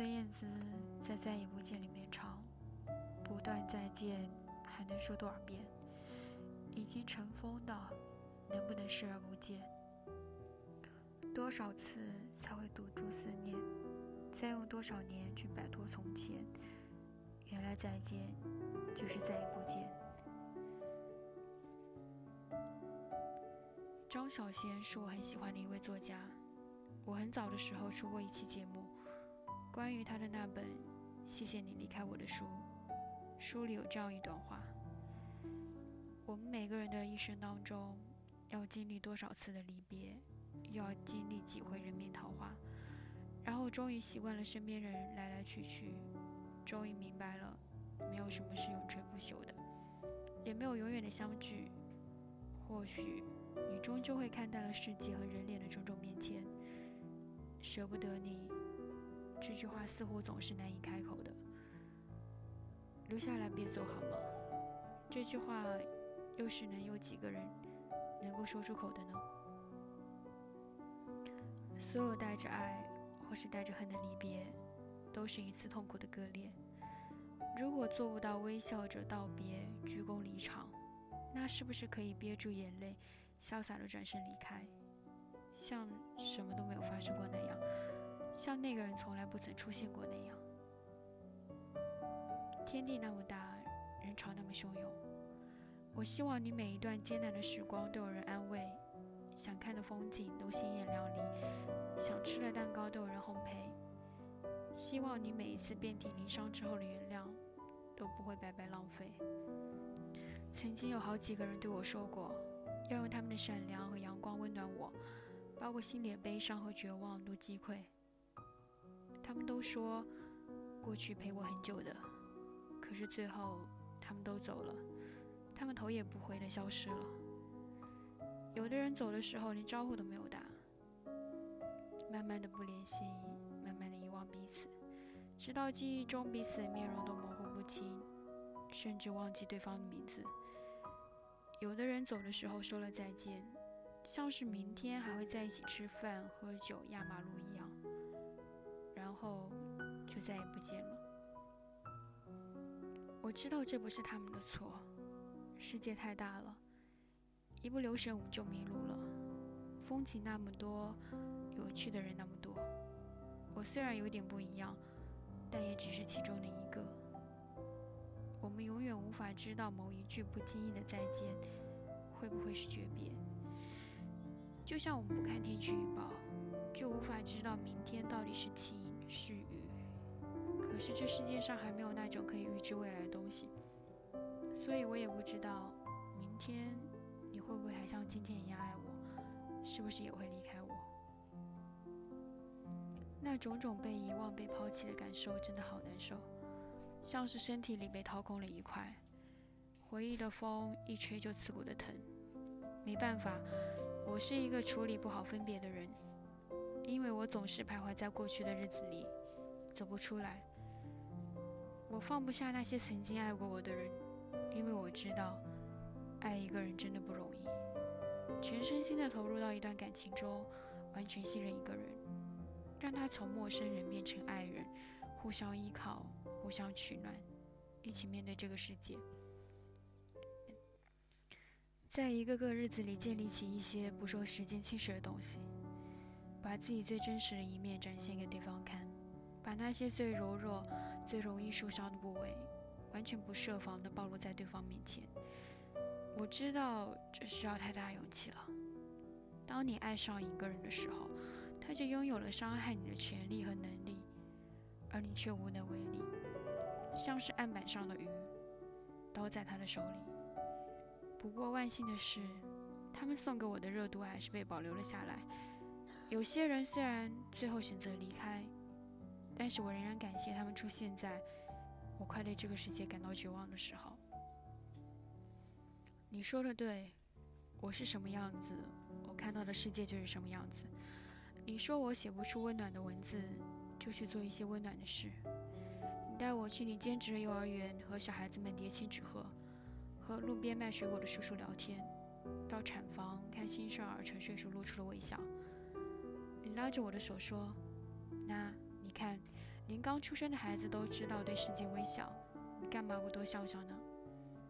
孙燕姿在《再也不见》里面唱：“不断再见，还能说多少遍？已经尘封的，能不能视而不见？多少次才会堵住思念？再用多少年去摆脱从前？原来再见，就是再也不见。”张小娴是我很喜欢的一位作家，我很早的时候出过一期节目，关于他的那本《谢谢你离开我》的书，书里有这样一段话：我们每个人的一生当中，要经历多少次的离别，又要经历几回人面桃花，然后终于习惯了身边人来来去去，终于明白了，没有什么是永垂不朽的，也没有永远的相聚，或许。你终究会看淡了世界和人脸的种种变迁，舍不得你，这句话似乎总是难以开口的。留下来别走好吗？这句话又是能有几个人能够说出口的呢？所有带着爱或是带着恨的离别，都是一次痛苦的割裂。如果做不到微笑着道别，鞠躬离场，那是不是可以憋住眼泪？潇洒的转身离开，像什么都没有发生过那样，像那个人从来不曾出现过那样。天地那么大，人潮那么汹涌，我希望你每一段艰难的时光都有人安慰，想看的风景都鲜艳亮丽，想吃的蛋糕都有人烘焙。希望你每一次遍体鳞伤之后的原谅，都不会白白浪费。曾经有好几个人对我说过。要用他们的善良和阳光温暖我，把我心里的悲伤和绝望都击溃。都说过去陪我很久的，可是最后他们都走了，他们头也不回的消失了。有的人走的时候连招呼都没有打，慢慢的不联系，慢慢的遗忘彼此，直到记忆中彼此的面容都模糊不清，甚至忘记对方的名字。有的人走的时候说了再见，像是明天还会在一起吃饭、喝酒、压马路一样，后就再也不见了。我知道这不是他们的错，世界太大了，一不留神我们就迷路了。风景那么多，有趣的人那么多，我虽然有点不一样，但也只是其中的一个。我们永远无法知道某一句不经意的再见会不会是诀别，就像我们不看天气预报，就无法知道明天到底是晴是雨。可是这世界上还没有那种可以预知未来的东西，所以我也不知道明天你会不会还像今天一样爱我，是不是也会离开我？那种种被遗忘、被抛弃的感受真的好难受。像是身体里被掏空了一块，回忆的风一吹就刺骨的疼。没办法，我是一个处理不好分别的人，因为我总是徘徊在过去的日子里，走不出来。我放不下那些曾经爱过我的人，因为我知道，爱一个人真的不容易。全身心的投入到一段感情中，完全信任一个人，让他从陌生人变成爱人，互相依靠。互相取暖，一起面对这个世界，在一个个日子里建立起一些不受时间侵蚀的东西，把自己最真实的一面展现给对方看，把那些最柔弱、最容易受伤的部位，完全不设防的暴露在对方面前。我知道这需要太大勇气了。当你爱上一个人的时候，他就拥有了伤害你的权利和能力，而你却无能为力。像是案板上的鱼，都在他的手里。不过万幸的是，他们送给我的热度还是被保留了下来。有些人虽然最后选择离开，但是我仍然感谢他们出现在我快对这个世界感到绝望的时候。你说的对，我是什么样子，我看到的世界就是什么样子。你说我写不出温暖的文字，就去做一些温暖的事。你带我去你兼职的幼儿园，和小孩子们叠千纸鹤，和路边卖水果的叔叔聊天，到产房看新生儿沉睡时露出了微笑。拉着我的手说：“那你看，连刚出生的孩子都知道对世界微笑，你干嘛不多笑笑呢？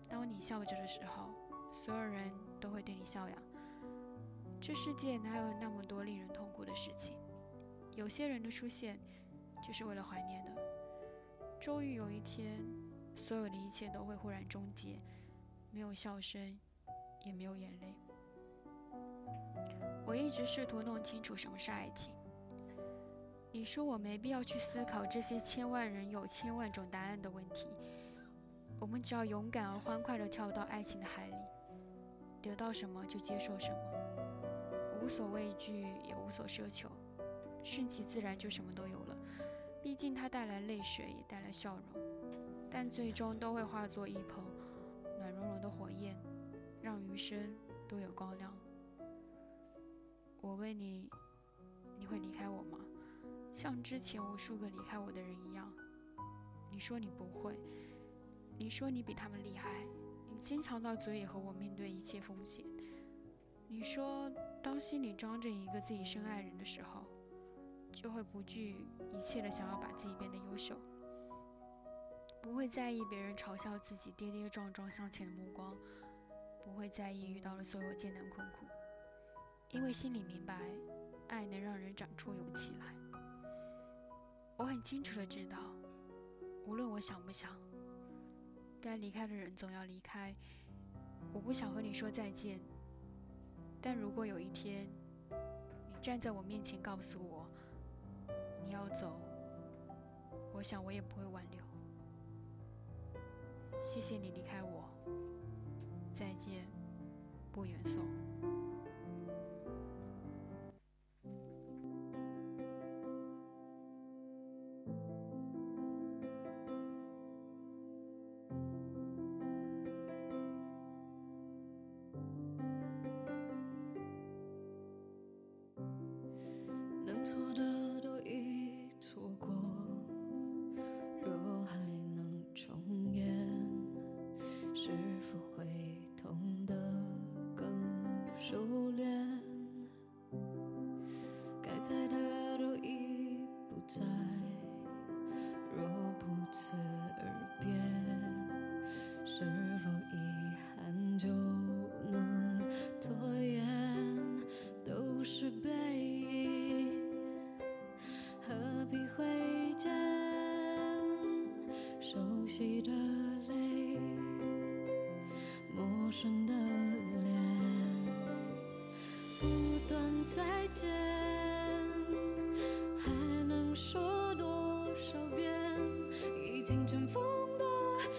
当你笑着的时候，所有人都会对你笑呀。这世界哪有那么多令人痛苦的事情？有些人的出现，就是为了怀念的。终于有一天，所有的一切都会忽然终结，没有笑声，也没有眼泪。我一直试图弄清楚什么是爱情。你说我没必要去思考这些千万人有千万种答案的问题。我们只要勇敢而欢快地跳到爱情的海里，得到什么就接受什么，无所畏惧也无所奢求，顺其自然就什么都有了。毕竟它带来泪水，也带来笑容，但最终都会化作一捧暖融融的火焰，让余生都有光亮。我问你，你会离开我吗？像之前无数个离开我的人一样。你说你不会。你说你比他们厉害，你坚强到足以和我面对一切风险。你说当心里装着一个自己深爱人的时候，就会不惧一切的想要把自己变得优秀，不会在意别人嘲笑自己跌跌撞撞向前的目光，不会在意遇到了所有艰难困苦，因为心里明白，爱能让人长出勇气来。我很清楚的知道，无论我想不想。该离开的人总要离开，我不想和你说再见。但如果有一天，你站在我面前告诉我你要走，我想我也不会挽留。谢谢你离开我，再见，不远送。己的泪陌生的脸不断再见还能说多少遍？已经尘封的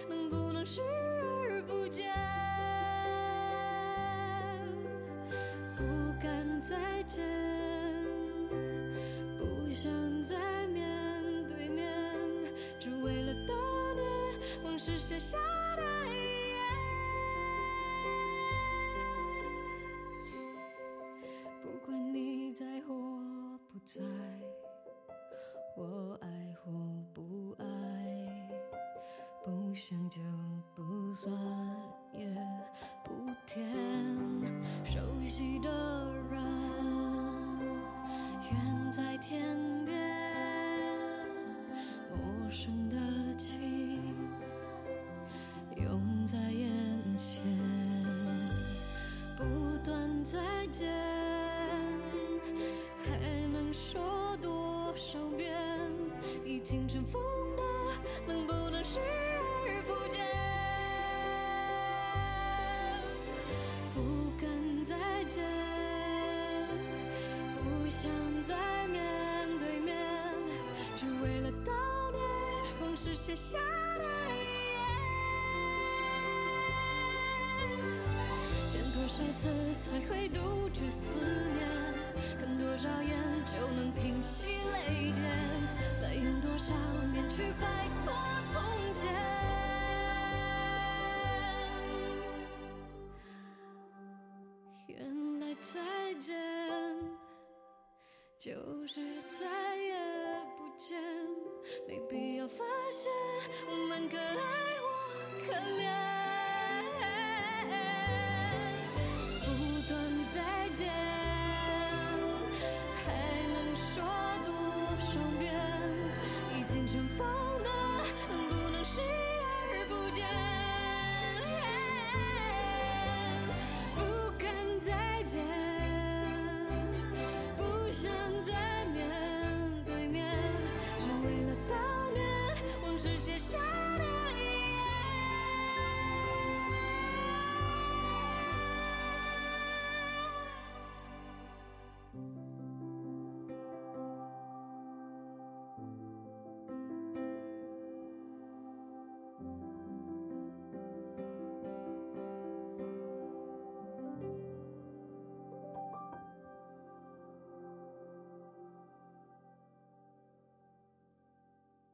能不能视而不见？不敢再见。是写下的遗言，不管你在或不在，我爱或不爱，不想就不算，也不甜。熟悉的人，远在天是写下的言。见。多少次才会杜绝思念？看多少眼就能平息泪点？再用多少年去摆脱从前？原来再见就是再也不见，没可怜。